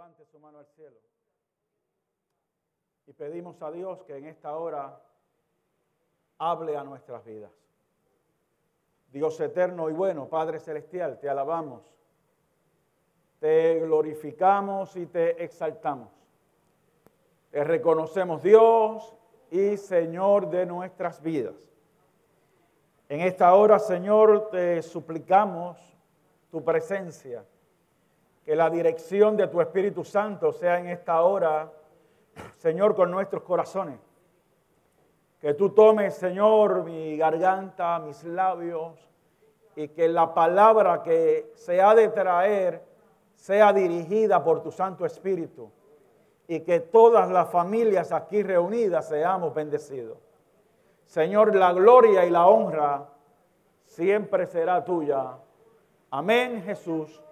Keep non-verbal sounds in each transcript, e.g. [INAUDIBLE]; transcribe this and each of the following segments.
levante su mano al cielo. Y pedimos a Dios que en esta hora hable a nuestras vidas. Dios eterno y bueno, Padre Celestial, te alabamos, te glorificamos y te exaltamos. Te reconocemos Dios y Señor de nuestras vidas. En esta hora, Señor, te suplicamos tu presencia, que la dirección de tu Espíritu Santo sea en esta hora, Señor, con nuestros corazones. Que tú tomes, Señor, mi garganta, mis labios, y que la palabra que se ha de traer sea dirigida por tu Santo Espíritu y que todas las familias aquí reunidas seamos bendecidos. Señor, la gloria y la honra siempre será tuya. Amén, Jesús.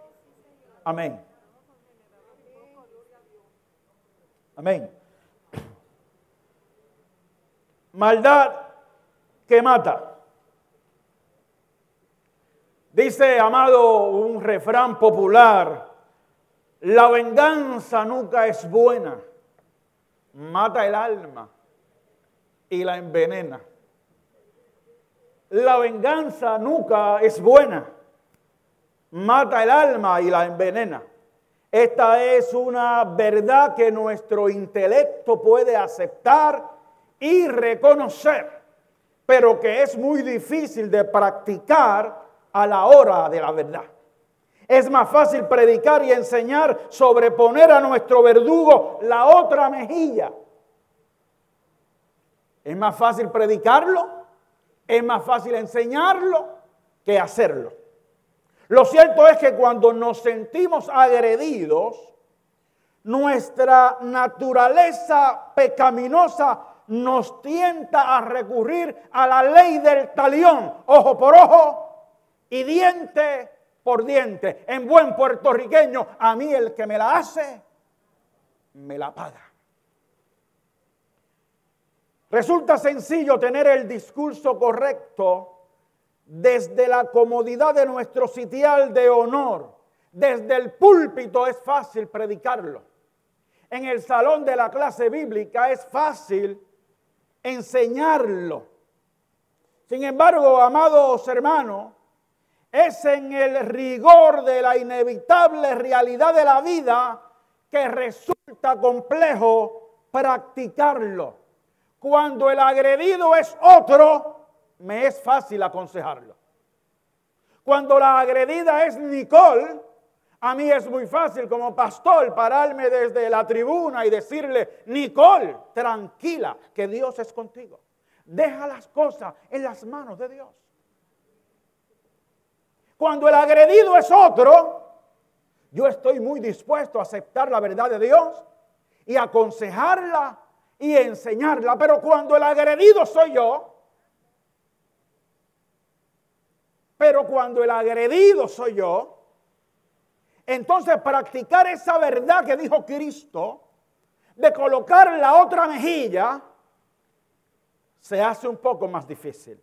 Amén. Amén. Maldad que mata. Dice, amado, un refrán popular, la venganza nunca es buena, mata el alma y la envenena. La venganza nunca es buena, mata el alma y la envenena. Esta es una verdad que nuestro intelecto puede aceptar y reconocer, pero que es muy difícil de practicar a la hora de la verdad. Es más fácil predicar y enseñar sobre poner a nuestro verdugo la otra mejilla. Es más fácil predicarlo, es más fácil enseñarlo que hacerlo. Lo cierto es que cuando nos sentimos agredidos, nuestra naturaleza pecaminosa nos tienta a recurrir a la ley del talión, ojo por ojo, y diente por diente. En buen puertorriqueño, a mí el que me la hace, me la paga. Resulta sencillo tener el discurso correcto desde la comodidad de nuestro sitial de honor. Desde el púlpito es fácil predicarlo. En el salón de la clase bíblica es fácil enseñarlo. Sin embargo, amados hermanos, es en el rigor de la inevitable realidad de la vida que resulta complejo practicarlo. Cuando el agredido es otro, me es fácil aconsejarlo. Cuando la agredida es Nicole, a mí es muy fácil como pastor pararme desde la tribuna y decirle, Nicole, tranquila, que Dios es contigo. Deja las cosas en las manos de Dios. Cuando el agredido es otro, yo estoy muy dispuesto a aceptar la verdad de Dios y aconsejarla y enseñarla. Pero cuando el agredido soy yo, pero cuando el agredido soy yo, entonces practicar esa verdad que dijo Cristo, de colocar la otra mejilla, se hace un poco más difícil.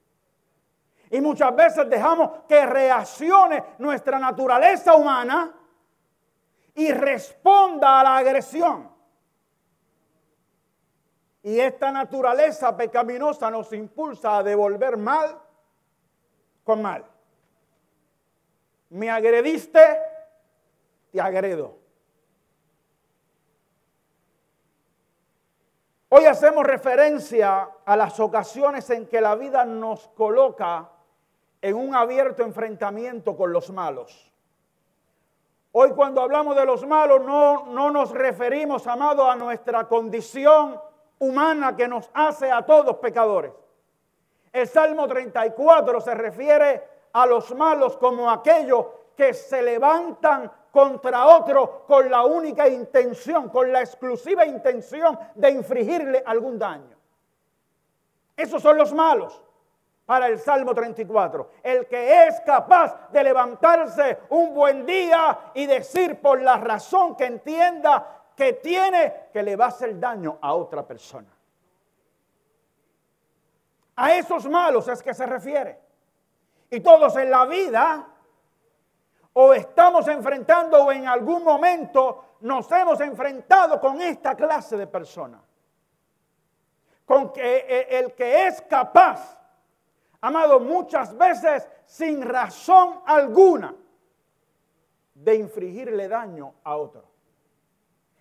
Y muchas veces dejamos que reaccione nuestra naturaleza humana y responda a la agresión. Y esta naturaleza pecaminosa nos impulsa a devolver mal con mal. Me agrediste, te agredo. Hoy hacemos referencia a las ocasiones en que la vida nos coloca en un abierto enfrentamiento con los malos. Hoy cuando hablamos de los malos no, no nos referimos, amado, a nuestra condición humana que nos hace a todos pecadores. El Salmo 34 se refiere a los malos como aquellos que se levantan contra otro con la única intención, con la exclusiva intención de infligirle algún daño. Esos son los malos para el Salmo 34. El que es capaz de levantarse un buen día y decir por la razón que entienda que tiene que le va a hacer daño a otra persona. A esos malos es que se refiere. Y todos en la vida o estamos enfrentando o en algún momento nos hemos enfrentado con esta clase de personas. Con que eh, el que es capaz, amado, muchas veces sin razón alguna, de infligirle daño a otro.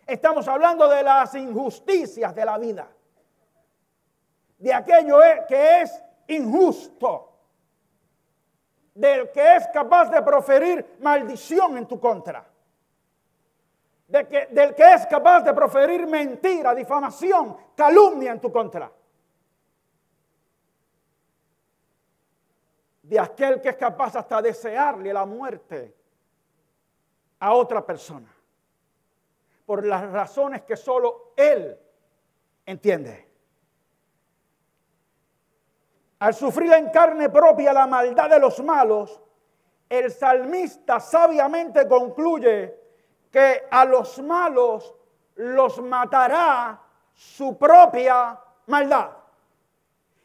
Estamos hablando de las injusticias de la vida, de aquello e, que es injusto, del que es capaz de proferir maldición en tu contra del que es capaz de proferir mentira, difamación, calumnia en tu contra. De aquel que es capaz hasta desearle la muerte a otra persona. Por las razones que solo él entiende. Al sufrir en carne propia la maldad de los malos, el salmista sabiamente concluye que a los malos los matará su propia maldad.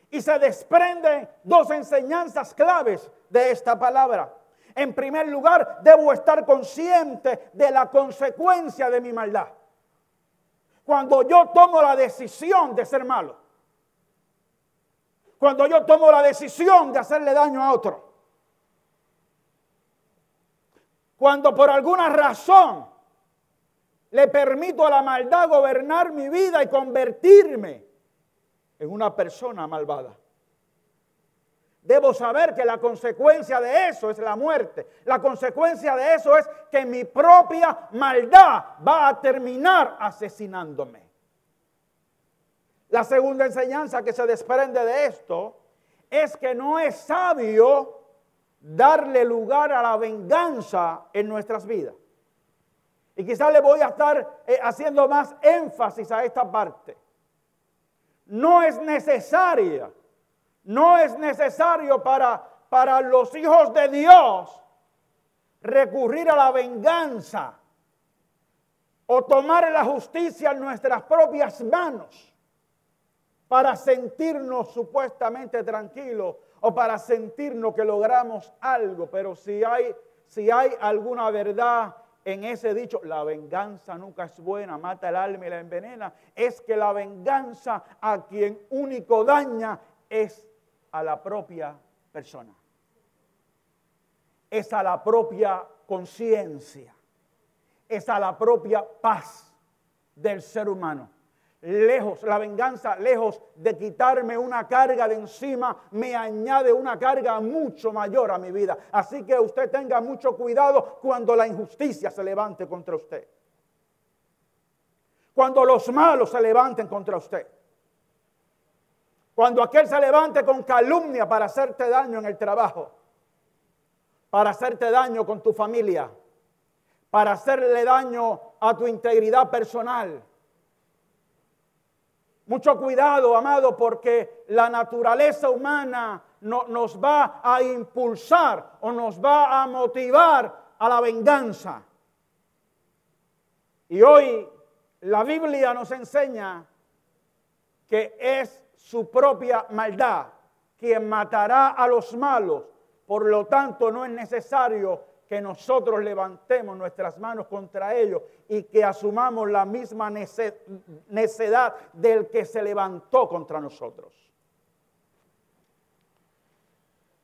Y se desprenden dos enseñanzas claves de esta palabra. En primer lugar, debo estar consciente de la consecuencia de mi maldad. Cuando yo tomo la decisión de ser malo. Cuando yo tomo la decisión de hacerle daño a otro. Cuando por alguna razón le permito a la maldad gobernar mi vida y convertirme en una persona malvada. Debo saber que la consecuencia de eso es la muerte. La consecuencia de eso es que mi propia maldad va a terminar asesinándome. La segunda enseñanza que se desprende de esto es que no es sabio darle lugar a la venganza en nuestras vidas. Y quizás le voy a estar eh, haciendo más énfasis a esta parte. No es necesaria, no es necesario para, para los hijos de Dios recurrir a la venganza o tomar la justicia en nuestras propias manos para sentirnos supuestamente tranquilos o para sentirnos que logramos algo. Pero si hay, si hay alguna verdad en ese dicho, la venganza nunca es buena, mata el alma y la envenena, es que la venganza a quien único daña es a la propia persona. Es a la propia conciencia. Es a la propia paz del ser humano lejos, la venganza, lejos de quitarme una carga de encima, me añade una carga mucho mayor a mi vida. Así que usted tenga mucho cuidado cuando la injusticia se levante contra usted. Cuando los malos se levanten contra usted. Cuando aquel se levante con calumnia para hacerte daño en el trabajo, para hacerte daño con tu familia, para hacerle daño a tu integridad personal mucho cuidado, amado, porque la naturaleza humana no, nos va a impulsar o nos va a motivar a la venganza. Y hoy la Biblia nos enseña que es su propia maldad quien matará a los malos. Por lo tanto, no es necesario que nosotros levantemos nuestras manos contra ellos y que asumamos la misma necedad del que se levantó contra nosotros.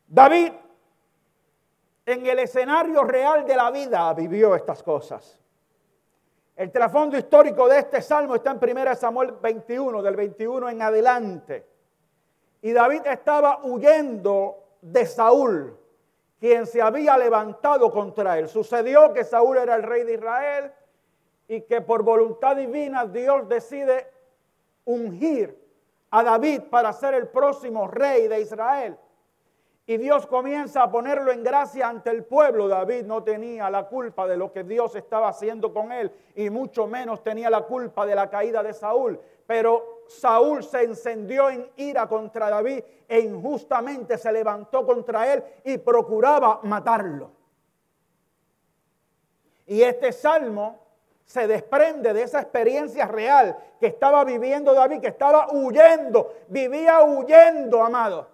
David, en el escenario real de la vida, vivió estas cosas. El trasfondo histórico de este salmo está en 1 Samuel 21, del 21 en adelante. Y David estaba huyendo de Saúl quien se había levantado contra él. Sucedió que Saúl era el rey de Israel y que por voluntad divina Dios decide ungir a David para ser el próximo rey de Israel. Y Dios comienza a ponerlo en gracia ante el pueblo. David no tenía la culpa de lo que Dios estaba haciendo con él y mucho menos tenía la culpa de la caída de Saúl. Pero Saúl se encendió en ira contra David e injustamente se levantó contra él y procuraba matarlo. Y este salmo se desprende de esa experiencia real que estaba viviendo David, que estaba huyendo, vivía huyendo, amado.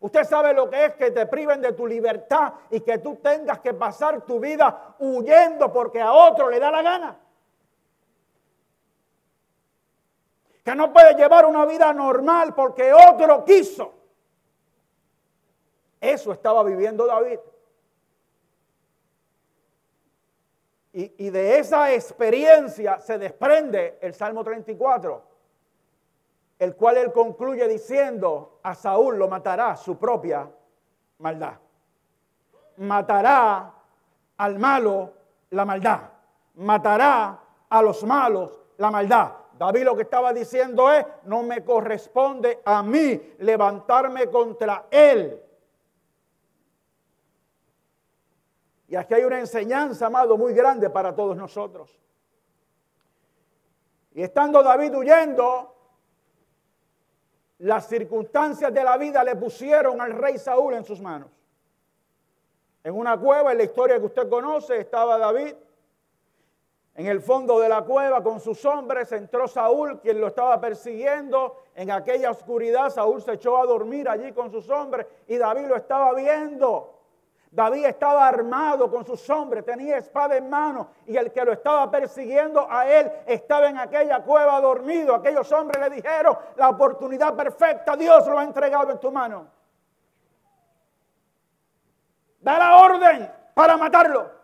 Usted sabe lo que es que te priven de tu libertad y que tú tengas que pasar tu vida huyendo porque a otro le da la gana. Que no puedes llevar una vida normal porque otro quiso. Eso estaba viviendo David. Y, de esa experiencia se desprende el Salmo 34, el cual él concluye diciendo, a Saúl lo matará su propia maldad. Matará al malo la maldad. Matará a los malos la maldad. David lo que estaba diciendo es, no me corresponde a mí levantarme contra él. Y aquí hay una enseñanza, amado, muy grande para todos nosotros. Y estando David huyendo, las circunstancias de la vida le pusieron al rey Saúl en sus manos. En una cueva, en la historia que usted conoce, estaba David. En el fondo de la cueva con sus hombres entró Saúl, quien lo estaba persiguiendo. En aquella oscuridad Saúl se echó a dormir allí con sus hombres y David lo estaba viendo. David estaba armado con sus hombres, tenía espada en mano y el que lo estaba persiguiendo a él estaba en aquella cueva dormido. Aquellos hombres le dijeron, la oportunidad perfecta, Dios lo ha entregado en tu mano. Da la orden para matarlo.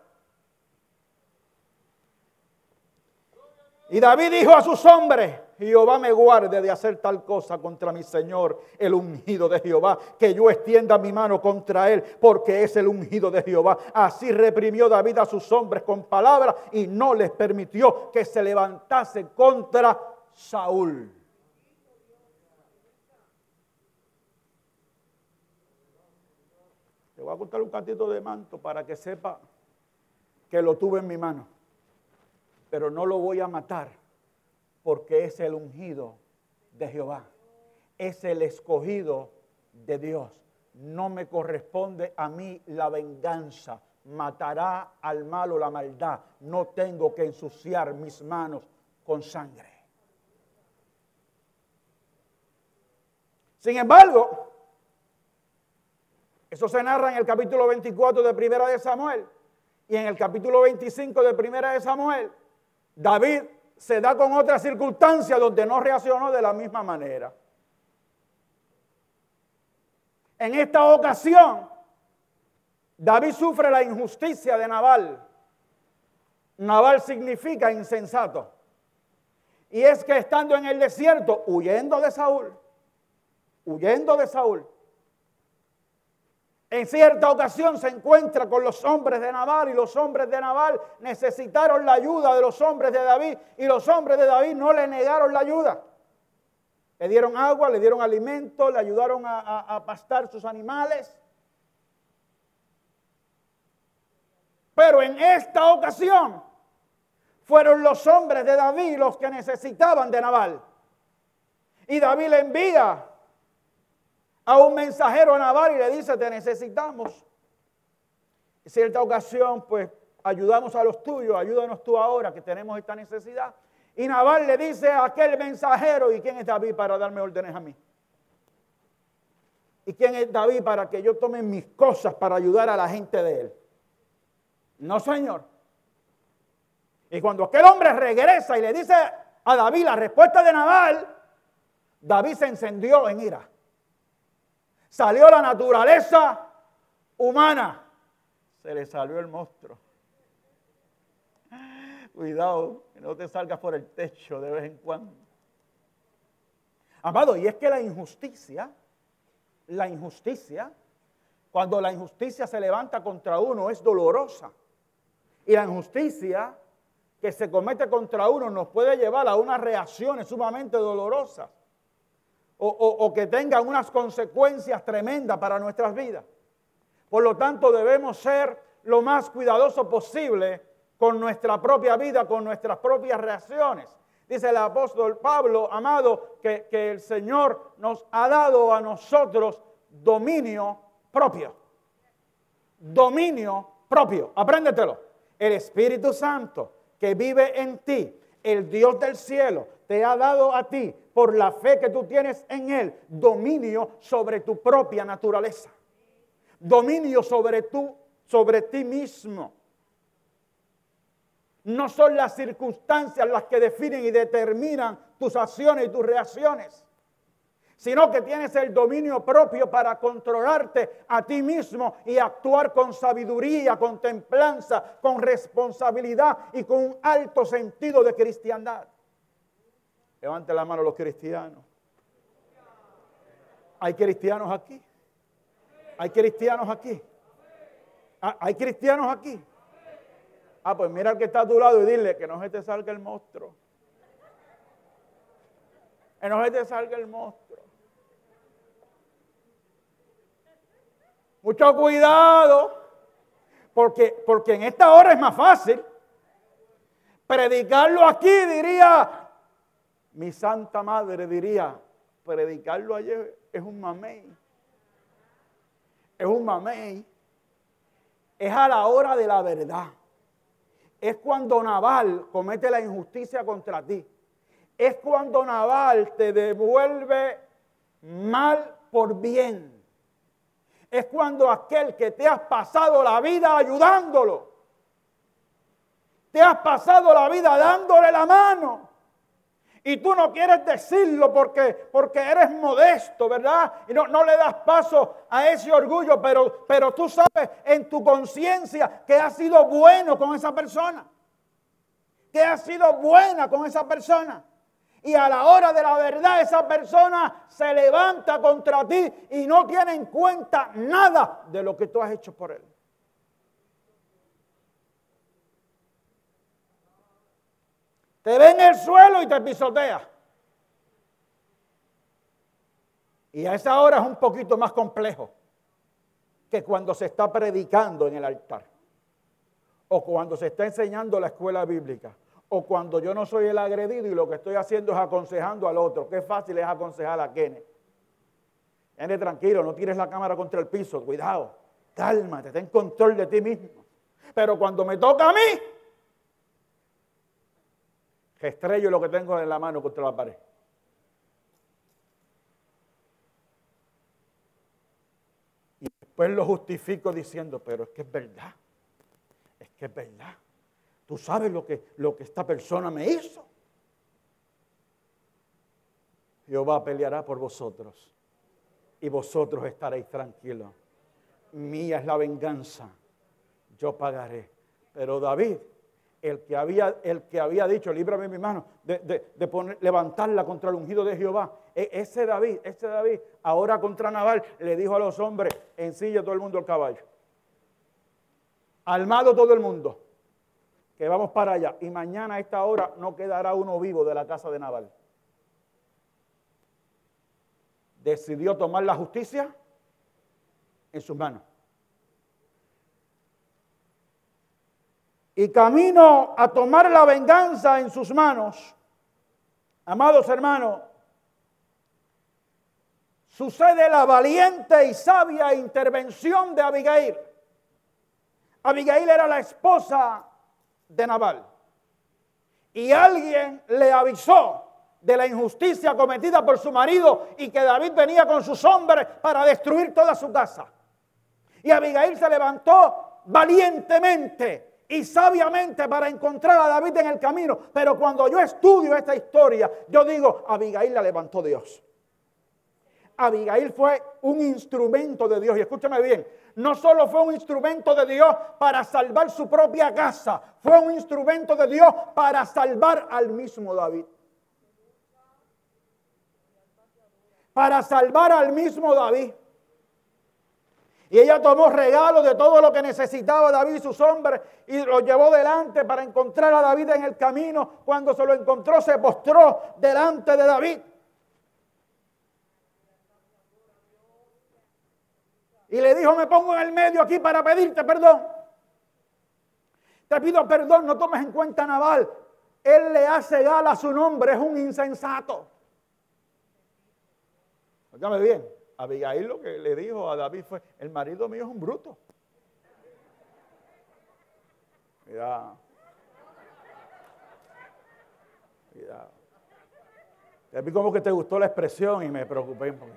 Y David dijo a sus hombres, Jehová me guarde de hacer tal cosa contra mi Señor, el ungido de Jehová, que yo extienda mi mano contra él, porque es el ungido de Jehová. Así reprimió David a sus hombres con palabras y no les permitió que se levantase contra Saúl. Te voy a contar un cantito de manto para que sepa que lo tuve en mi mano, pero no lo voy a matar porque es el ungido de Jehová, es el escogido de Dios. No me corresponde a mí la venganza, matará al malo la maldad, no tengo que ensuciar mis manos con sangre. Sin embargo, eso se narra en el capítulo 24 de Primera de Samuel y en el capítulo 25 de Primera de Samuel, David se da con otra circunstancia donde no reaccionó de la misma manera. En esta ocasión, David sufre la injusticia de Naval. Naval significa insensato. Y es que estando en el desierto, huyendo de Saúl, huyendo de Saúl, en cierta ocasión se encuentra con los hombres de Nabal y los hombres de Nabal necesitaron la ayuda de los hombres de David y los hombres de David no le negaron la ayuda. Le dieron agua, le dieron alimento, le ayudaron a, pastar sus animales. Pero en esta ocasión fueron los hombres de David los que necesitaban de Nabal. Y David le envía a un mensajero a Naval y le dice, te necesitamos. En cierta ocasión, pues ayudamos a los tuyos, ayúdanos tú ahora que tenemos esta necesidad. Y Naval le dice a aquel mensajero, ¿y quién es David para darme órdenes a mí? ¿Y quién es David para que yo tome mis cosas para ayudar a la gente de él? No, señor. Y cuando aquel hombre regresa y le dice a David la respuesta de Naval, David se encendió en ira salió la naturaleza humana. Se le salió el monstruo. Cuidado, que no te salgas por el techo de vez en cuando. Amado, y es que la injusticia, la injusticia, cuando la injusticia se levanta contra uno es dolorosa. Y la injusticia que se comete contra uno nos puede llevar a unas reacciones sumamente dolorosas o, que tengan unas consecuencias tremendas para nuestras vidas. Por lo tanto, debemos ser lo más cuidadoso posible con nuestra propia vida, con nuestras propias reacciones. Dice el apóstol Pablo, amado, que, que el Señor nos ha dado a nosotros dominio propio. Dominio propio. Apréndetelo. El Espíritu Santo que vive en ti, el Dios del cielo, te ha dado a ti por la fe que tú tienes en Él, dominio sobre tu propia naturaleza. Dominio sobre, tú, sobre ti mismo. No son las circunstancias las que definen y determinan tus acciones y tus reacciones, sino que tienes el dominio propio para controlarte a ti mismo y actuar con sabiduría, con templanza, con responsabilidad y con un alto sentido de cristiandad. Levante la mano los cristianos. Hay cristianos aquí. Hay cristianos aquí. Ah, hay cristianos aquí. Ah, pues mira al que está a tu lado y dile que no se te salga el monstruo. Que no se te salga el monstruo. Mucho cuidado, porque, porque en esta hora es más fácil. Predicarlo aquí, diría mi santa madre, diría, predicarlo ayer es un mamey. Es un mamey. Es a la hora de la verdad es cuando Naval comete la injusticia contra ti. Es cuando Naval te devuelve mal por bien. Es cuando aquel que te has pasado la vida ayudándolo, te has pasado la vida dándole la mano, y tú no quieres decirlo porque, porque eres modesto, ¿verdad? Y no, no le das paso a ese orgullo, pero, pero tú sabes en tu conciencia que has sido bueno con esa persona. Que has sido buena con esa persona. Y a la hora de la verdad esa persona se levanta contra ti y no tiene en cuenta nada de lo que tú has hecho por él. Te ve en el suelo y te pisotea. Y a esa hora es un poquito más complejo que cuando se está predicando en el altar. O cuando se está enseñando la escuela bíblica. O cuando yo no soy el agredido y lo que estoy haciendo es aconsejando al otro. Qué fácil es aconsejar a Kenneth. Ande tranquilo, no tires la cámara contra el piso. Cuidado, cálmate, ten control de ti mismo. Pero cuando me toca a mí, que estrello lo que tengo en la mano contra la pared. Y después lo justifico diciendo, pero es que es verdad, es que es verdad. Tú sabes lo que, lo que esta persona me hizo. Jehová peleará por vosotros y vosotros estaréis tranquilos. Mía es la venganza, yo pagaré. Pero David el que había, el que había dicho, líbrame mi mano, de, levantarla contra el ungido de Jehová. E, ese David, ese David, ahora contra Naval, le dijo a los hombres, ensilla todo el mundo el caballo. Armado todo el mundo, que vamos para allá. Y mañana a esta hora no quedará uno vivo de la casa de Naval. Decidió tomar la justicia en sus manos. Y camino a tomar la venganza en sus manos, amados hermanos, sucede la valiente y sabia intervención de Abigail. Abigail era la esposa de Nabal. Y alguien le avisó de la injusticia cometida por su marido y que David venía con sus hombres para destruir toda su casa. Y Abigail se levantó valientemente y sabiamente para encontrar a David en el camino. Pero cuando yo estudio esta historia, yo digo, Abigail la levantó Dios. Abigail fue un instrumento de Dios. Y escúchame bien, no solo fue un instrumento de Dios para salvar su propia casa, fue un instrumento de Dios para salvar al mismo David. Para salvar al mismo David. Y ella tomó regalo de todo lo que necesitaba David y sus hombres y lo llevó delante para encontrar a David en el camino. Cuando se lo encontró, se postró delante de David. Y le dijo, me pongo en el medio aquí para pedirte perdón. Te pido perdón, no tomes en cuenta a Naval. Él le hace gala a su nombre, es un insensato. Óigame bien. Abigail lo que le dijo a David fue, el marido mío es un bruto. Cuidado. Cuidado. A mí como que te gustó la expresión y me preocupé un poco.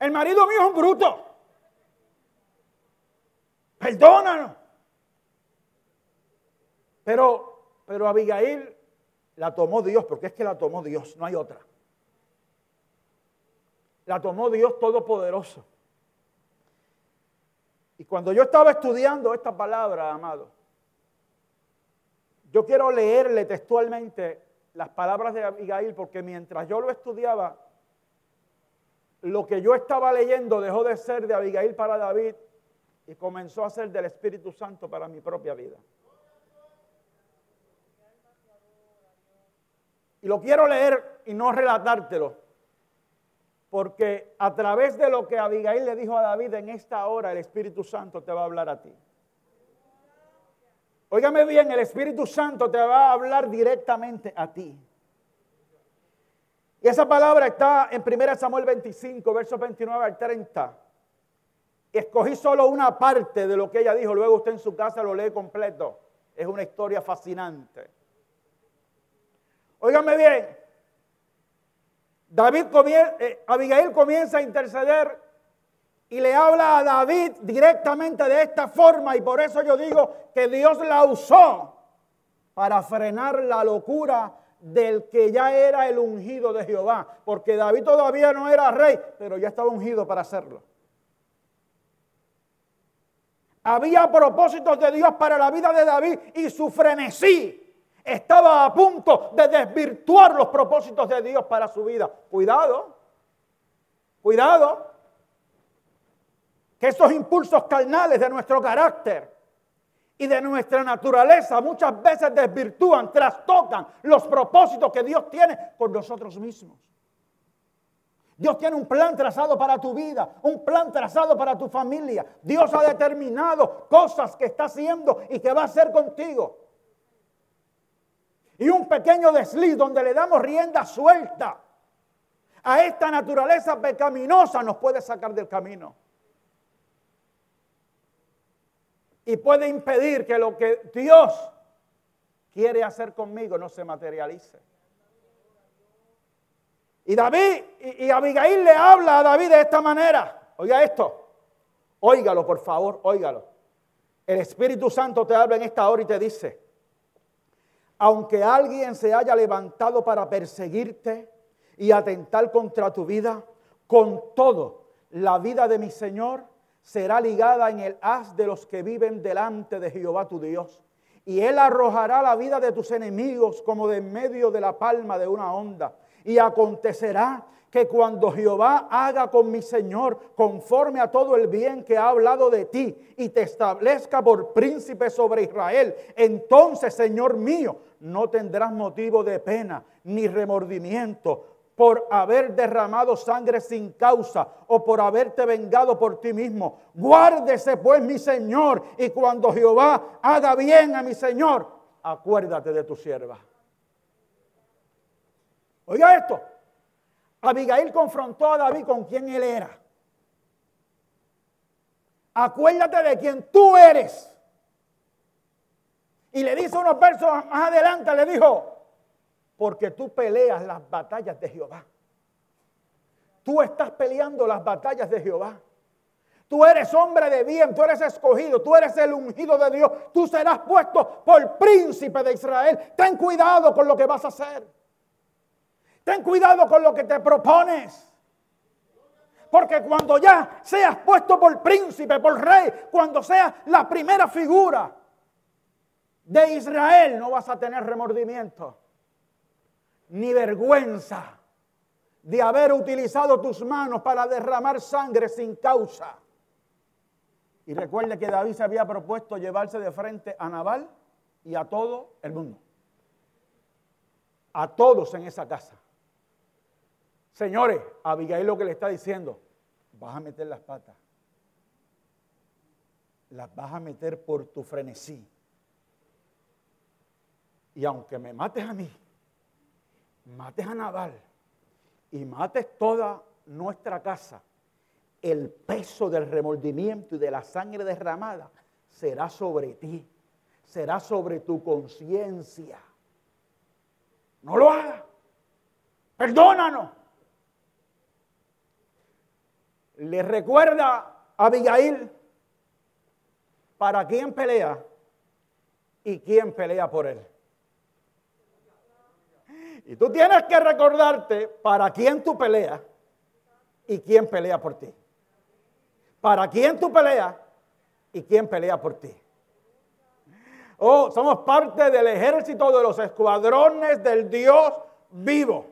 El marido mío es un bruto. Perdónanos. Pero, pero Abigail la tomó Dios, porque es que la tomó Dios, no hay otra. La tomó Dios Todopoderoso. Y cuando yo estaba estudiando esta palabra, amado, yo quiero leerle textualmente las palabras de Abigail porque mientras yo lo estudiaba, lo que yo estaba leyendo dejó de ser de Abigail para David y comenzó a ser del Espíritu Santo para mi propia vida. Y lo quiero leer y no relatártelo, porque a través de lo que Abigail le dijo a David en esta hora, el Espíritu Santo te va a hablar a ti. Óigame bien, el Espíritu Santo te va a hablar directamente a ti. Y esa palabra está en 1 Samuel 25, versos 29 al 30. Escogí solo una parte de lo que ella dijo, luego usted en su casa lo lee completo. Es una historia fascinante. Óigame bien, David eh, Abigail comienza a interceder y le habla a David directamente de esta forma y por eso yo digo que Dios la usó para frenar la locura del que ya era el ungido de Jehová, porque David todavía no era rey, pero ya estaba ungido para hacerlo. Había propósitos de Dios para la vida de David y su frenesí estaba a punto de desvirtuar los propósitos de Dios para su vida. Cuidado, cuidado que esos impulsos carnales de nuestro carácter y de nuestra naturaleza muchas veces desvirtúan, trastocan los propósitos que Dios tiene con nosotros mismos. Dios tiene un plan trazado para tu vida, un plan trazado para tu familia. Dios ha determinado cosas que está haciendo y que va a hacer contigo. Y un pequeño desliz donde le damos rienda suelta a esta naturaleza pecaminosa nos puede sacar del camino. y puede impedir que lo que Dios quiere hacer conmigo no se materialice. Y David y, Abigail le habla a David de esta manera. Oiga esto. Óigalo, por favor, óigalo. El Espíritu Santo te habla en esta hora y te dice, aunque alguien se haya levantado para perseguirte y atentar contra tu vida, con todo, la vida de mi Señor será ligada en el haz de los que viven delante de Jehová tu Dios. Y él arrojará la vida de tus enemigos como de en medio de la palma de una onda. Y acontecerá que cuando Jehová haga con mi Señor conforme a todo el bien que ha hablado de ti y te establezca por príncipe sobre Israel, entonces, Señor mío, no tendrás motivo de pena ni remordimiento por haber derramado sangre sin causa o por haberte vengado por ti mismo. Guárdese pues mi Señor y cuando Jehová haga bien a mi Señor, acuérdate de tu sierva. Oiga esto, Abigail confrontó a David con quien él era. Acuérdate de quien tú eres. Y le dice unos versos más adelante, le dijo, porque tú peleas las batallas de Jehová. Tú estás peleando las batallas de Jehová. Tú eres hombre de bien, tú eres escogido, tú eres el ungido de Dios. Tú serás puesto por príncipe de Israel. Ten cuidado con lo que vas a hacer. Ten cuidado con lo que te propones. Porque cuando ya seas puesto por príncipe, por rey, cuando seas la primera figura de Israel, no vas a tener remordimiento ni vergüenza de haber utilizado tus manos para derramar sangre sin causa. Y recuerde que David se había propuesto llevarse de frente a Nabal y a todo el mundo. A todos en esa casa. Señores, Abigail lo que le está diciendo, vas a meter las patas. Las vas a meter por tu frenesí. Y aunque me mates a mí, mates a Nabal y mates toda nuestra casa, el peso del remordimiento y de la sangre derramada será sobre ti, será sobre tu conciencia. No lo hagas. Perdónanos. Le recuerda a Abigail para quién pelea y quién pelea por él. Y tú tienes que recordarte para quién tú peleas y quién pelea por ti. Para quién tú peleas y quién pelea por ti. Oh, somos parte del ejército de los escuadrones del Dios vivo.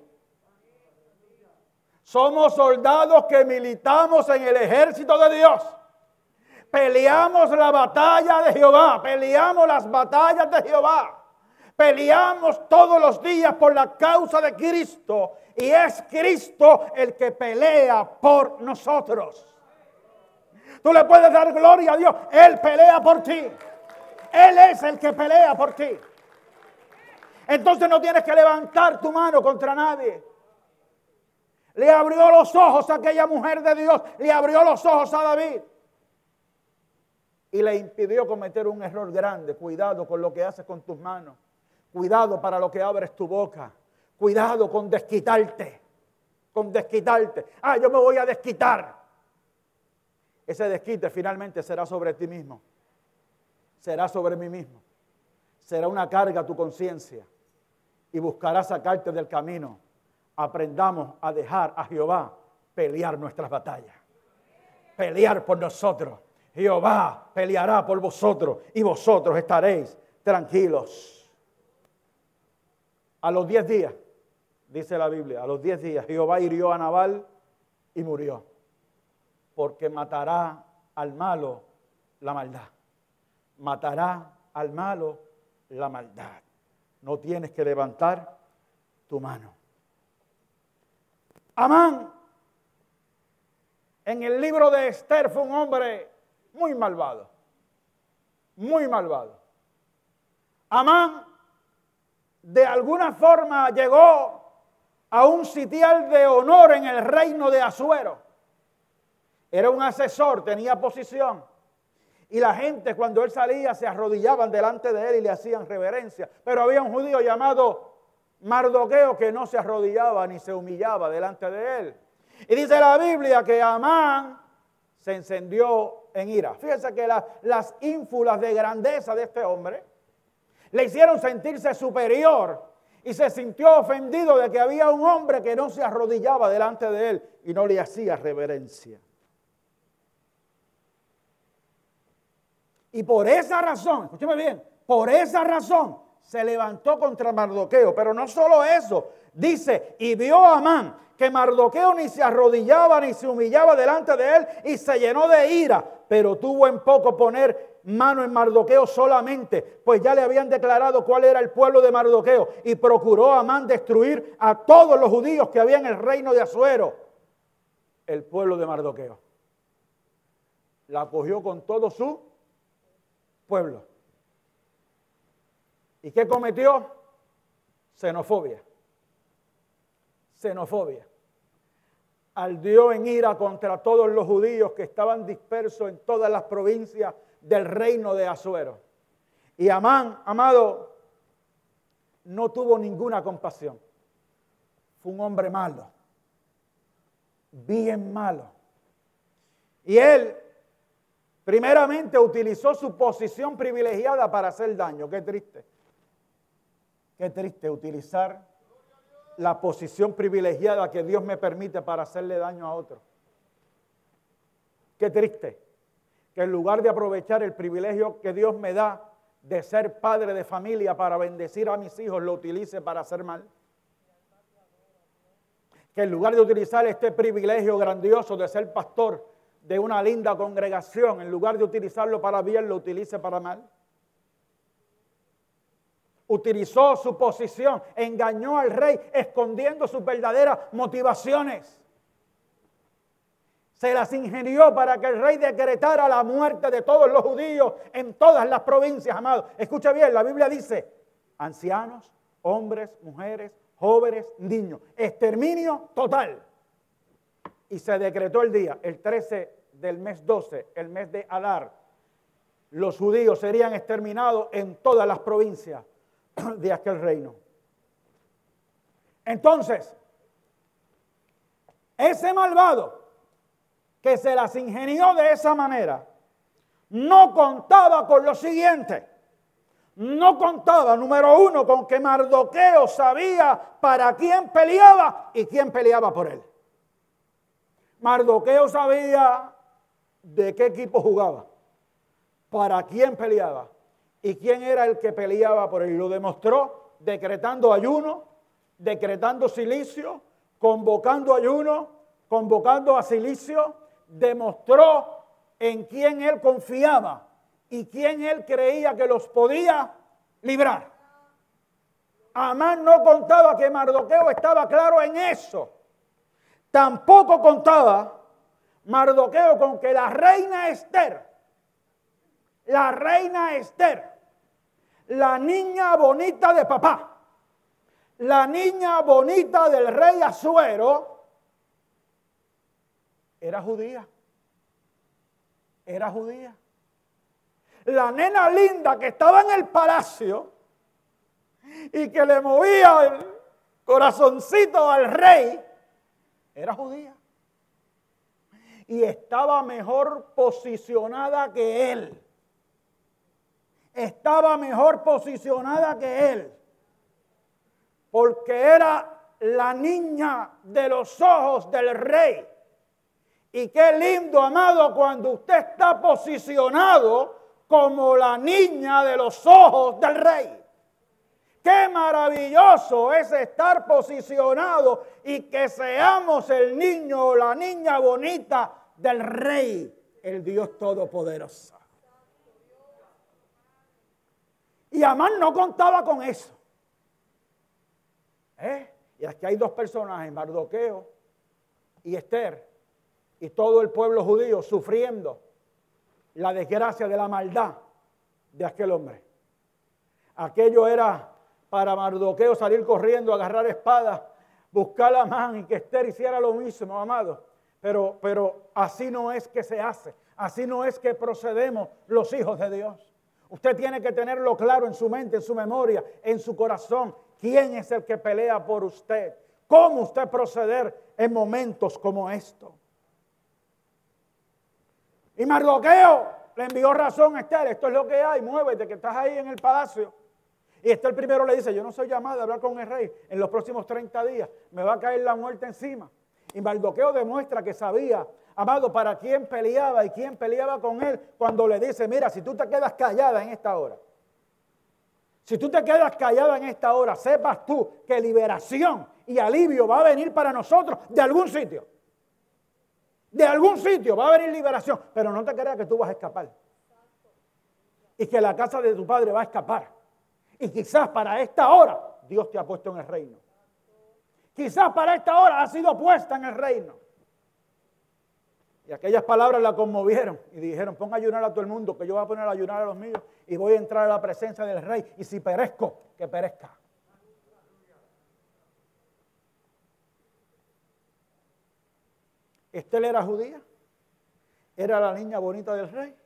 Somos soldados que militamos en el ejército de Dios. Peleamos la batalla de Jehová, peleamos las batallas de Jehová. Peleamos todos los días por la causa de Cristo y es Cristo el que pelea por nosotros. Tú le puedes dar gloria a Dios, Él pelea por ti. Él es el que pelea por ti. Entonces no tienes que levantar tu mano contra nadie. Le abrió los ojos a aquella mujer de Dios, le abrió los ojos a David y le impidió cometer un error grande. Cuidado con lo que haces con tus manos. Cuidado para lo que abres tu boca. Cuidado con desquitarte. Con desquitarte. Ah, yo me voy a desquitar. Ese desquite finalmente será sobre ti mismo. Será sobre mí mismo. Será una carga a tu conciencia. Y buscará sacarte del camino. Aprendamos a dejar a Jehová pelear nuestras batallas. Pelear por nosotros. Jehová peleará por vosotros y vosotros estaréis tranquilos. A los diez días, dice la Biblia, a los diez días Jehová hirió a Nabal y murió, porque matará al malo la maldad. Matará al malo la maldad. No tienes que levantar tu mano. Amán, en el libro de Esther, fue un hombre muy malvado. Muy malvado. Amán de alguna forma llegó a un sitial de honor en el reino de Azuero. Era un asesor, tenía posición. Y la gente cuando él salía se arrodillaban delante de él y le hacían reverencia. Pero había un judío llamado Mardoqueo que no se arrodillaba ni se humillaba delante de él. Y dice la Biblia que Amán se encendió en ira. Fíjense que las ínfulas de grandeza de este hombre le hicieron sentirse superior y se sintió ofendido de que había un hombre que no se arrodillaba delante de él y no le hacía reverencia. Y por esa razón, escúcheme bien, por esa razón se levantó contra Mardoqueo. Pero no solo eso, dice, y vio a Amán que Mardoqueo ni se arrodillaba ni se humillaba delante de él y se llenó de ira, pero tuvo en poco poner mano en Mardoqueo solamente, pues ya le habían declarado cuál era el pueblo de Mardoqueo y procuró Amán destruir a todos los judíos que había en el reino de Azuero, el pueblo de Mardoqueo. La cogió con todo su pueblo. ¿Y qué cometió? Xenofobia. Xenofobia. Aldió en ira contra todos los judíos que estaban dispersos en todas las provincias del reino de Azuero. Y Amán, amado, no tuvo ninguna compasión. Fue un hombre malo, bien malo. Y él, primeramente, utilizó su posición privilegiada para hacer daño. Qué triste. Qué triste utilizar la posición privilegiada que Dios me permite para hacerle daño a otro. Qué triste que en lugar de aprovechar el privilegio que Dios me da de ser padre de familia para bendecir a mis hijos, lo utilice para hacer mal. Que en lugar de utilizar este privilegio grandioso de ser pastor de una linda congregación, en lugar de utilizarlo para bien, lo utilice para mal. Utilizó su posición, engañó al rey, escondiendo sus verdaderas motivaciones se las ingenió para que el rey decretara la muerte de todos los judíos en todas las provincias, amados. Escucha bien, la Biblia dice, ancianos, hombres, mujeres, jóvenes, niños, exterminio total. Y se decretó el día, el 13 del mes 12, el mes de Adar, los judíos serían exterminados en todas las provincias [CLEARS THROAT] de aquel reino. Entonces, ese malvado que se las ingenió de esa manera, no contaba con lo siguiente. No contaba, número uno, con que Mardoqueo sabía para quién peleaba y quién peleaba por él. Mardoqueo sabía de qué equipo jugaba, para quién peleaba y quién era el que peleaba por él. Lo demostró decretando ayuno, decretando silicio, convocando ayuno, convocando a silicio, demostró en quién él confiaba y quién él creía que los podía librar. Amán no contaba que Mardoqueo estaba claro en eso. Tampoco contaba Mardoqueo con que la reina Esther, la reina Esther, la niña bonita de papá, la niña bonita del rey Azuero, era judía era judía. La nena linda que estaba en el palacio y que le movía el corazoncito al rey, era judía. Y estaba mejor posicionada que él. Estaba mejor posicionada que él. Porque era la niña de los ojos del rey. Y qué lindo, amado, cuando usted está posicionado como la niña de los ojos del rey. Qué maravilloso es estar posicionado y que seamos el niño o la niña bonita del rey, el Dios Todopoderoso. Y Amán no contaba con eso. ¿Eh? Y aquí hay dos personajes, Mardoqueo y Esther y todo el pueblo judío sufriendo la desgracia de la maldad de aquel hombre. Aquello era para Mardoqueo salir corriendo, agarrar espada, buscar la mano y que Esther hiciera lo mismo, amado. Pero, pero así no es que se hace, así no es que procedemos los hijos de Dios. Usted tiene que tenerlo claro en su mente, en su memoria, en su corazón. ¿Quién es el que pelea por usted? ¿Cómo usted proceder en momentos como estos? Y Mardoqueo le envió razón a Esther, esto es lo que hay, muévete, que estás ahí en el palacio. Y Esther primero le dice, yo no soy llamada a hablar con el rey en los próximos 30 días, me va a caer la muerte encima. Y Mardoqueo demuestra que sabía, amado, para quién peleaba y quién peleaba con él cuando le dice, mira, si tú te quedas callada en esta hora, si tú te quedas callada en esta hora, sepas tú que liberación y alivio va a venir para nosotros de algún sitio. De algún sitio va a venir liberación, pero no te creas que tú vas a escapar. Y que la casa de tu padre va a escapar. Y quizás para esta hora Dios te ha puesto en el reino. Quizás para esta hora ha sido puesta en el reino. Y aquellas palabras la conmovieron y dijeron, pon a ayunar a todo el mundo, que yo voy a poner a ayunar a los míos y voy a entrar a la presencia del rey. Y si perezco, que perezca. Estel era judía, era la niña bonita del rey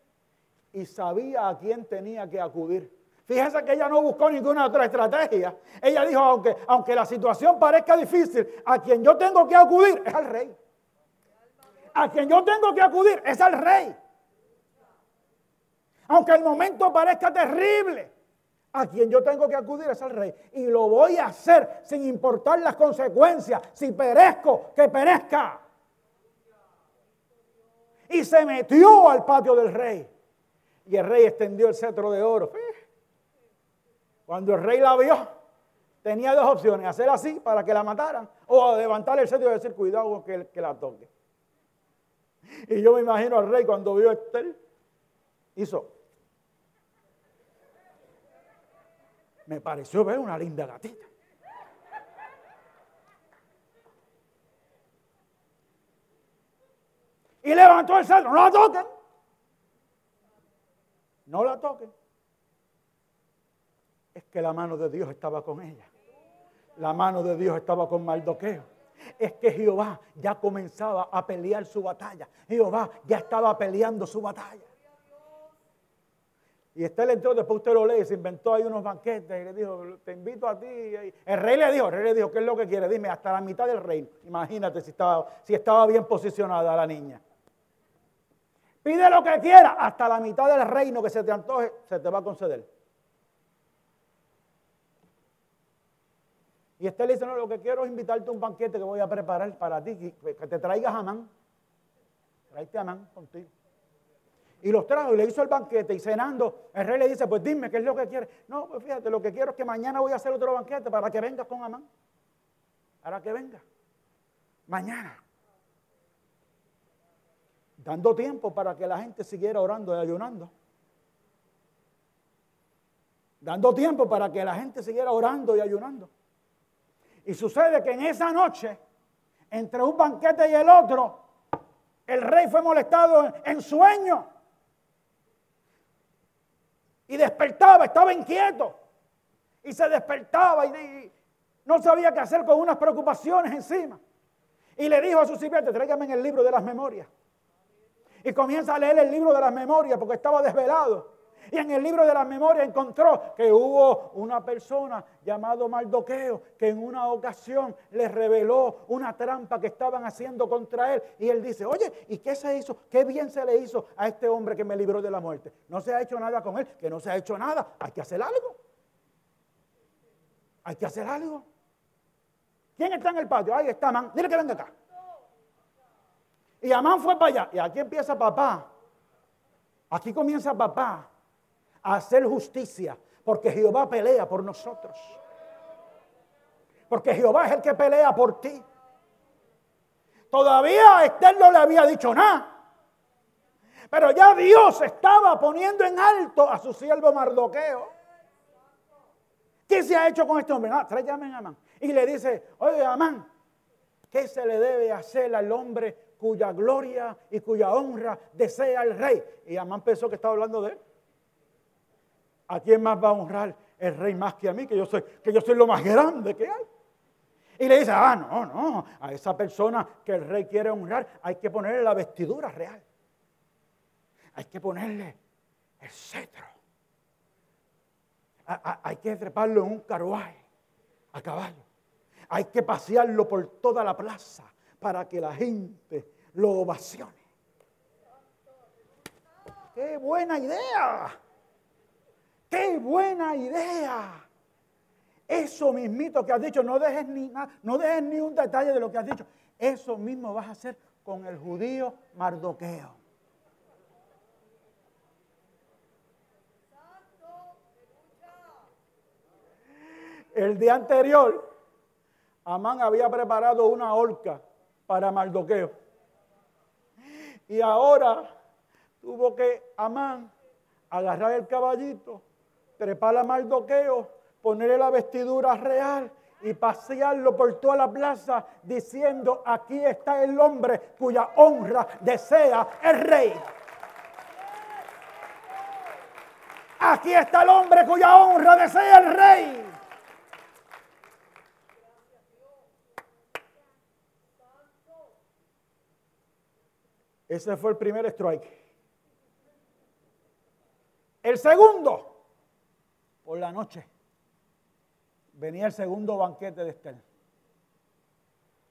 y sabía a quién tenía que acudir. Fíjese que ella no buscó ninguna otra estrategia. Ella dijo, aunque, aunque la situación parezca difícil, a quien yo tengo que acudir es al rey. A quien yo tengo que acudir es al rey. Aunque el momento parezca terrible, a quien yo tengo que acudir es al rey. Y lo voy a hacer sin importar las consecuencias. Si perezco, que perezca y se metió al patio del rey. Y el rey extendió el cetro de oro. Cuando el rey la vio, tenía dos opciones, hacer así para que la mataran o levantar el cetro y decir, cuidado que, que la toque. Y yo me imagino al rey cuando vio a Estel, hizo. Me pareció ver una linda gatita. y levantó el cetro. No la toquen. No la toquen. Es que la mano de Dios estaba con ella. La mano de Dios estaba con Mardoqueo. Es que Jehová ya comenzaba a pelear su batalla. Jehová ya estaba peleando su batalla. Y Esther entró, después usted lo lee, se inventó ahí unos banquetes y le dijo, te invito a ti. El rey le dijo, el rey le dijo, ¿qué es lo que quiere? Dime, hasta la mitad del reino. Imagínate si estaba, si estaba bien posicionada la niña. Pide lo que quiera, hasta la mitad del reino que se te antoje, se te va a conceder. Y Esther le dice, no, lo que quiero es invitarte a un banquete que voy a preparar para ti, que, te traigas a Amán. Tráete a Amán contigo. Y los trajo y le hizo el banquete y cenando, el rey le dice, pues dime, ¿qué es lo que quieres? No, pues fíjate, lo que quiero es que mañana voy a hacer otro banquete para que vengas con Amán. Para que venga. Mañana. Dando tiempo para que la gente siguiera orando y ayunando. Dando tiempo para que la gente siguiera orando y ayunando. Y sucede que en esa noche, entre un banquete y el otro, el rey fue molestado en sueño. Y despertaba, estaba inquieto. Y se despertaba y, no sabía qué hacer con unas preocupaciones encima. Y le dijo a su sirviente, tráigame el libro de las memorias. Y comienza a leer el libro de las memorias porque estaba desvelado. Y en el libro de las memorias encontró que hubo una persona llamado Mardoqueo que en una ocasión le reveló una trampa que estaban haciendo contra él. Y él dice, oye, ¿y qué se hizo? ¿Qué bien se le hizo a este hombre que me libró de la muerte? No se ha hecho nada con él, que no se ha hecho nada. Hay que hacer algo. Hay que hacer algo. ¿Quién está en el patio? Ahí está Amán. Dile que venga acá. Y Amán fue para allá. Y aquí empieza papá. Aquí comienza papá hacer justicia, porque Jehová pelea por nosotros. Porque Jehová es el que pelea por ti. Todavía Esther no le había dicho nada. Pero ya Dios estaba poniendo en alto a su siervo Mardoqueo. ¿Qué se ha hecho con este hombre? Tráigame a Amán. Y le dice, oye Amán, ¿qué se le debe hacer al hombre cuya gloria y cuya honra desea el rey? Y Amán pensó que estaba hablando de él. ¿A quién más va a honrar el rey más que a mí? Que yo soy, que yo soy lo más grande que hay. Y le dice, ah, no, no, a esa persona que el rey quiere honrar hay que ponerle la vestidura real. Hay que ponerle el cetro. hay que treparlo en un carruaje a caballo. Hay que pasearlo por toda la plaza para que la gente lo ovacione. ¡Qué buena idea! ¡Qué buena idea! Eso mismito que has dicho, no dejes ni, no dejes ni un detalle de lo que has dicho. Eso mismo vas a hacer con el judío Mardoqueo. El día anterior, Amán había preparado una horca para Mardoqueo. Y ahora tuvo que Amán agarrar el caballito trepar a Mardoqueo, ponerle la vestidura real y pasearlo por toda la plaza diciendo, aquí está el hombre cuya honra desea el rey. Aquí está el hombre cuya honra desea el rey. Ese fue el primer strike. El segundo por la noche, venía el segundo banquete de Esther.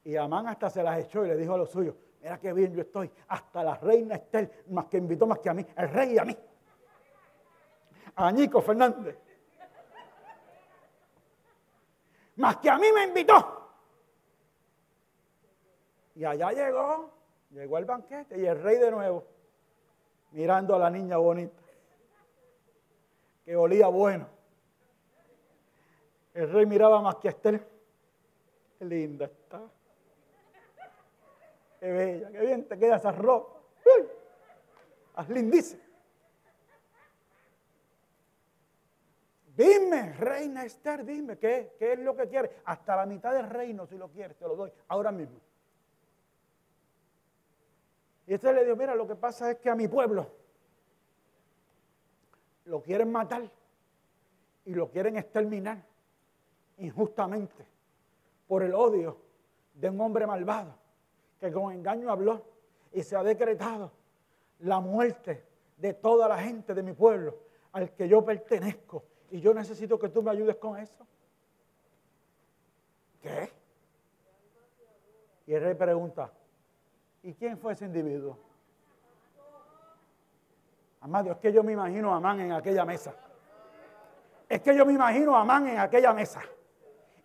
Y Amán hasta se las echó y le dijo a los suyos, mira qué bien yo estoy, hasta la reina Esther, más que invitó más que a mí, el rey y a mí. A Fernández. Más que a mí me invitó. Y allá llegó, llegó el banquete y el rey de nuevo, mirando a la niña bonita, que olía bueno. El rey miraba más que a Esther. Qué linda está. Qué bella, qué bien te queda esa ropa. Uy, haz lindísima. Dime, reina Esther, dime, ¿qué, ¿qué es lo que quieres? Hasta la mitad del reino, si lo quieres, te lo doy, ahora mismo. Y Esther le dijo, mira, lo que pasa es que a mi pueblo lo quieren matar y lo quieren exterminar injustamente por el odio de un hombre malvado que con engaño habló y se ha decretado la muerte de toda la gente de mi pueblo al que yo pertenezco y yo necesito que tú me ayudes con eso. ¿Qué? Y el rey pregunta, ¿y quién fue ese individuo? Amado, es que yo me imagino a Amán en aquella mesa. Es que yo me imagino a Amán en aquella mesa.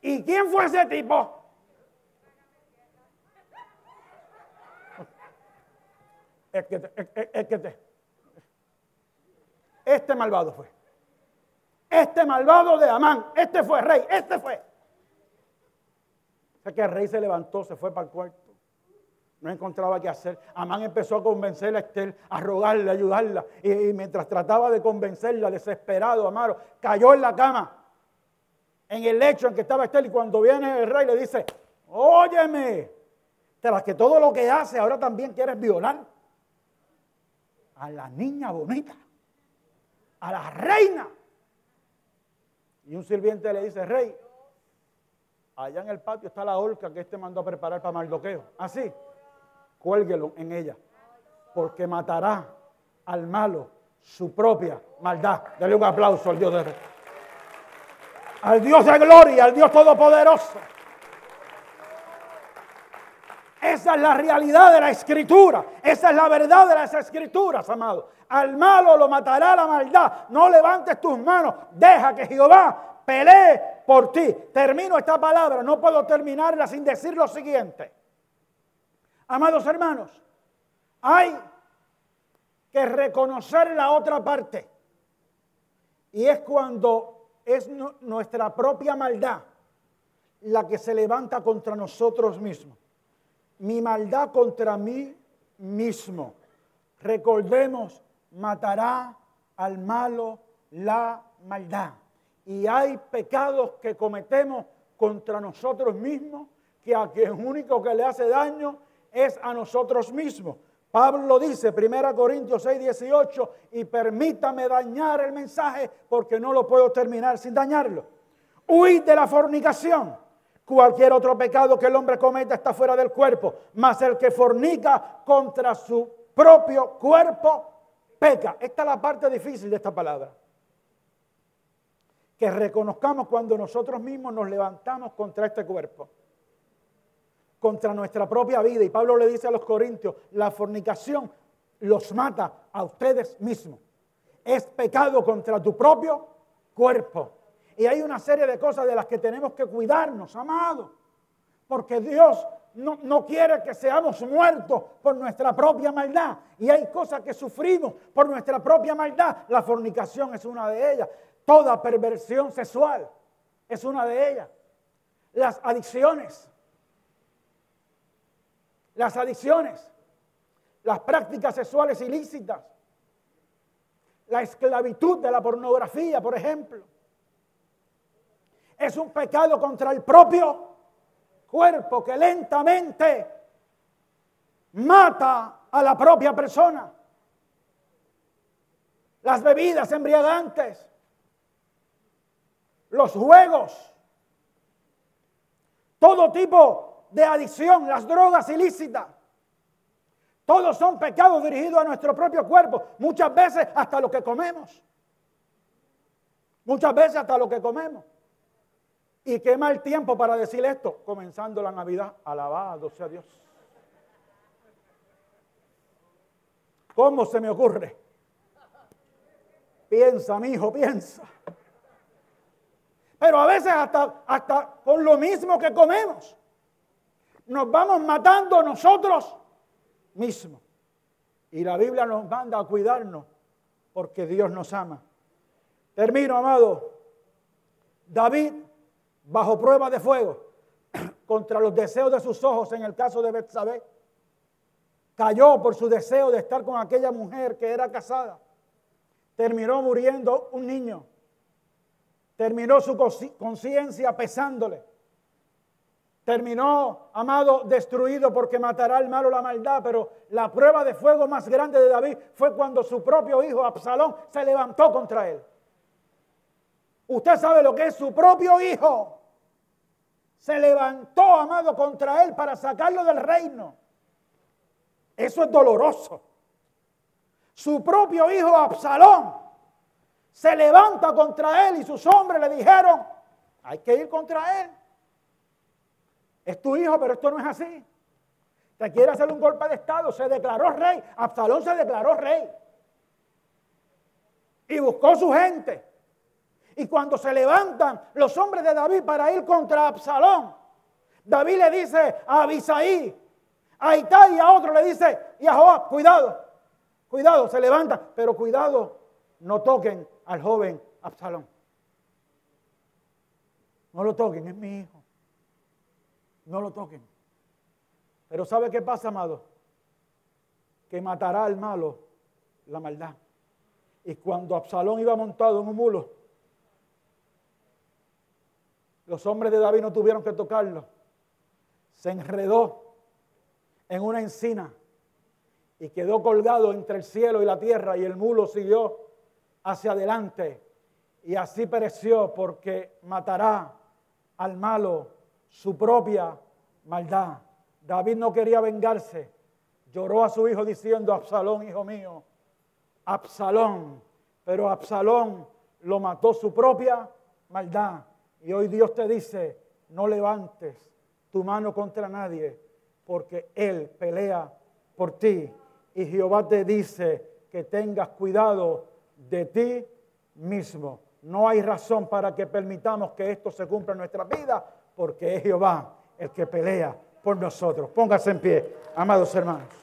¿Y quién fue ese tipo? Este malvado fue. Este malvado de Amán, este fue rey, este fue. O sea que el rey se levantó, se fue para el cuarto. No encontraba qué hacer. Amán empezó a convencer a Esther, a rogarle, a ayudarla. Y, mientras trataba de convencerla, desesperado, Amaro, cayó en la cama, en el lecho en que estaba Esther. Y cuando viene el rey le dice, óyeme, tras que todo lo que hace ahora también quieres violar a la niña bonita, a la reina. Y un sirviente le dice, rey, allá en el patio está la horca que este mandó a preparar para Mardoqueo. Así, cuélguelo en ella, porque matará al malo su propia maldad. Dale un aplauso al Dios de al Dios de gloria, al Dios todopoderoso. Esa es la realidad de la escritura. Esa es la verdad de las escrituras, amado. Al malo lo matará la maldad. No levantes tus manos. Deja que Jehová pelee por ti. Termino esta palabra. No puedo terminarla sin decir lo siguiente. Amados hermanos, hay que reconocer la otra parte. Y es cuando es nuestra propia maldad la que se levanta contra nosotros mismos mi maldad contra mí mismo. Recordemos, matará al malo la maldad. Y hay pecados que cometemos contra nosotros mismos, que a quien único que le hace daño es a nosotros mismos. Pablo dice, 1 Corintios 6, 18, y permítame dañar el mensaje porque no lo puedo terminar sin dañarlo. Huid de la fornicación. Cualquier otro pecado que el hombre cometa está fuera del cuerpo, mas el que fornica contra su propio cuerpo peca. Esta es la parte difícil de esta palabra. Que reconozcamos cuando nosotros mismos nos levantamos contra este cuerpo, contra nuestra propia vida. Y Pablo le dice a los corintios, la fornicación los mata a ustedes mismos. Es pecado contra tu propio cuerpo. Y hay una serie de cosas de las que tenemos que cuidarnos, amados. Porque Dios no, no, quiere que seamos muertos por nuestra propia maldad. Y hay cosas que sufrimos por nuestra propia maldad. La fornicación es una de ellas. Toda perversión sexual es una de ellas. Las adicciones. Las adicciones. Las prácticas sexuales ilícitas. La esclavitud de la pornografía, por ejemplo es un pecado contra el propio cuerpo que lentamente mata a la propia persona. Las bebidas embriagantes, los juegos, todo tipo de adicción, las drogas ilícitas. Todos son pecados dirigidos a nuestro propio cuerpo, muchas veces hasta lo que comemos. Muchas veces hasta lo que comemos. Y qué mal tiempo para decir esto, comenzando la Navidad. Alabado sea Dios. ¿Cómo se me ocurre? Piensa, mi hijo, piensa. Pero a veces hasta, hasta con lo mismo que comemos, nos vamos matando nosotros mismos. Y la Biblia nos manda a cuidarnos porque Dios nos ama. Termino, amado. David bajo prueba de fuego [CLEARS THROAT] contra los deseos de sus ojos en el caso de Betsabé. Cayó por su deseo de estar con aquella mujer que era casada. Terminó muriendo un niño. Terminó su conciencia pesándole. Terminó, amado, destruido porque matará al malo la maldad. Pero la prueba de fuego más grande de David fue cuando su propio hijo Absalón se levantó contra él. Usted sabe lo que es su propio hijo se levantó, amado, contra él para sacarlo del reino. Eso es doloroso. Su propio hijo Absalón se levanta contra él y sus hombres le dijeron, hay que ir contra él. Es tu hijo, pero esto no es así. Te quiere hacer un golpe de Estado, se declaró rey. Absalón se declaró rey. Y buscó su gente. Y cuando se levantan los hombres de David para ir contra Absalón, David le dice a Abisaí, a Itai y a otro le dice, y a Joab, cuidado, cuidado, se levanta, pero cuidado, no toquen al joven Absalón. No lo toquen, es mi hijo. No lo toquen. Pero ¿sabe qué pasa, amado? Que matará al malo la maldad. Y cuando Absalón iba montado en un mulo, los hombres de David no tuvieron que tocarlo. Se enredó en una encina y quedó colgado entre el cielo y la tierra y el mulo siguió hacia adelante y así pereció porque matará al malo su propia maldad. David no quería vengarse. Lloró a su hijo diciendo, Absalón, hijo mío, Absalón. Pero Absalón lo mató su propia maldad. Y hoy Dios te dice, no levantes tu mano contra nadie, porque Él pelea por ti. Y Jehová te dice que tengas cuidado de ti mismo. No hay razón para que permitamos que esto se cumpla en nuestra vida, porque es Jehová el que pelea por nosotros. Póngase en pie, amados hermanos.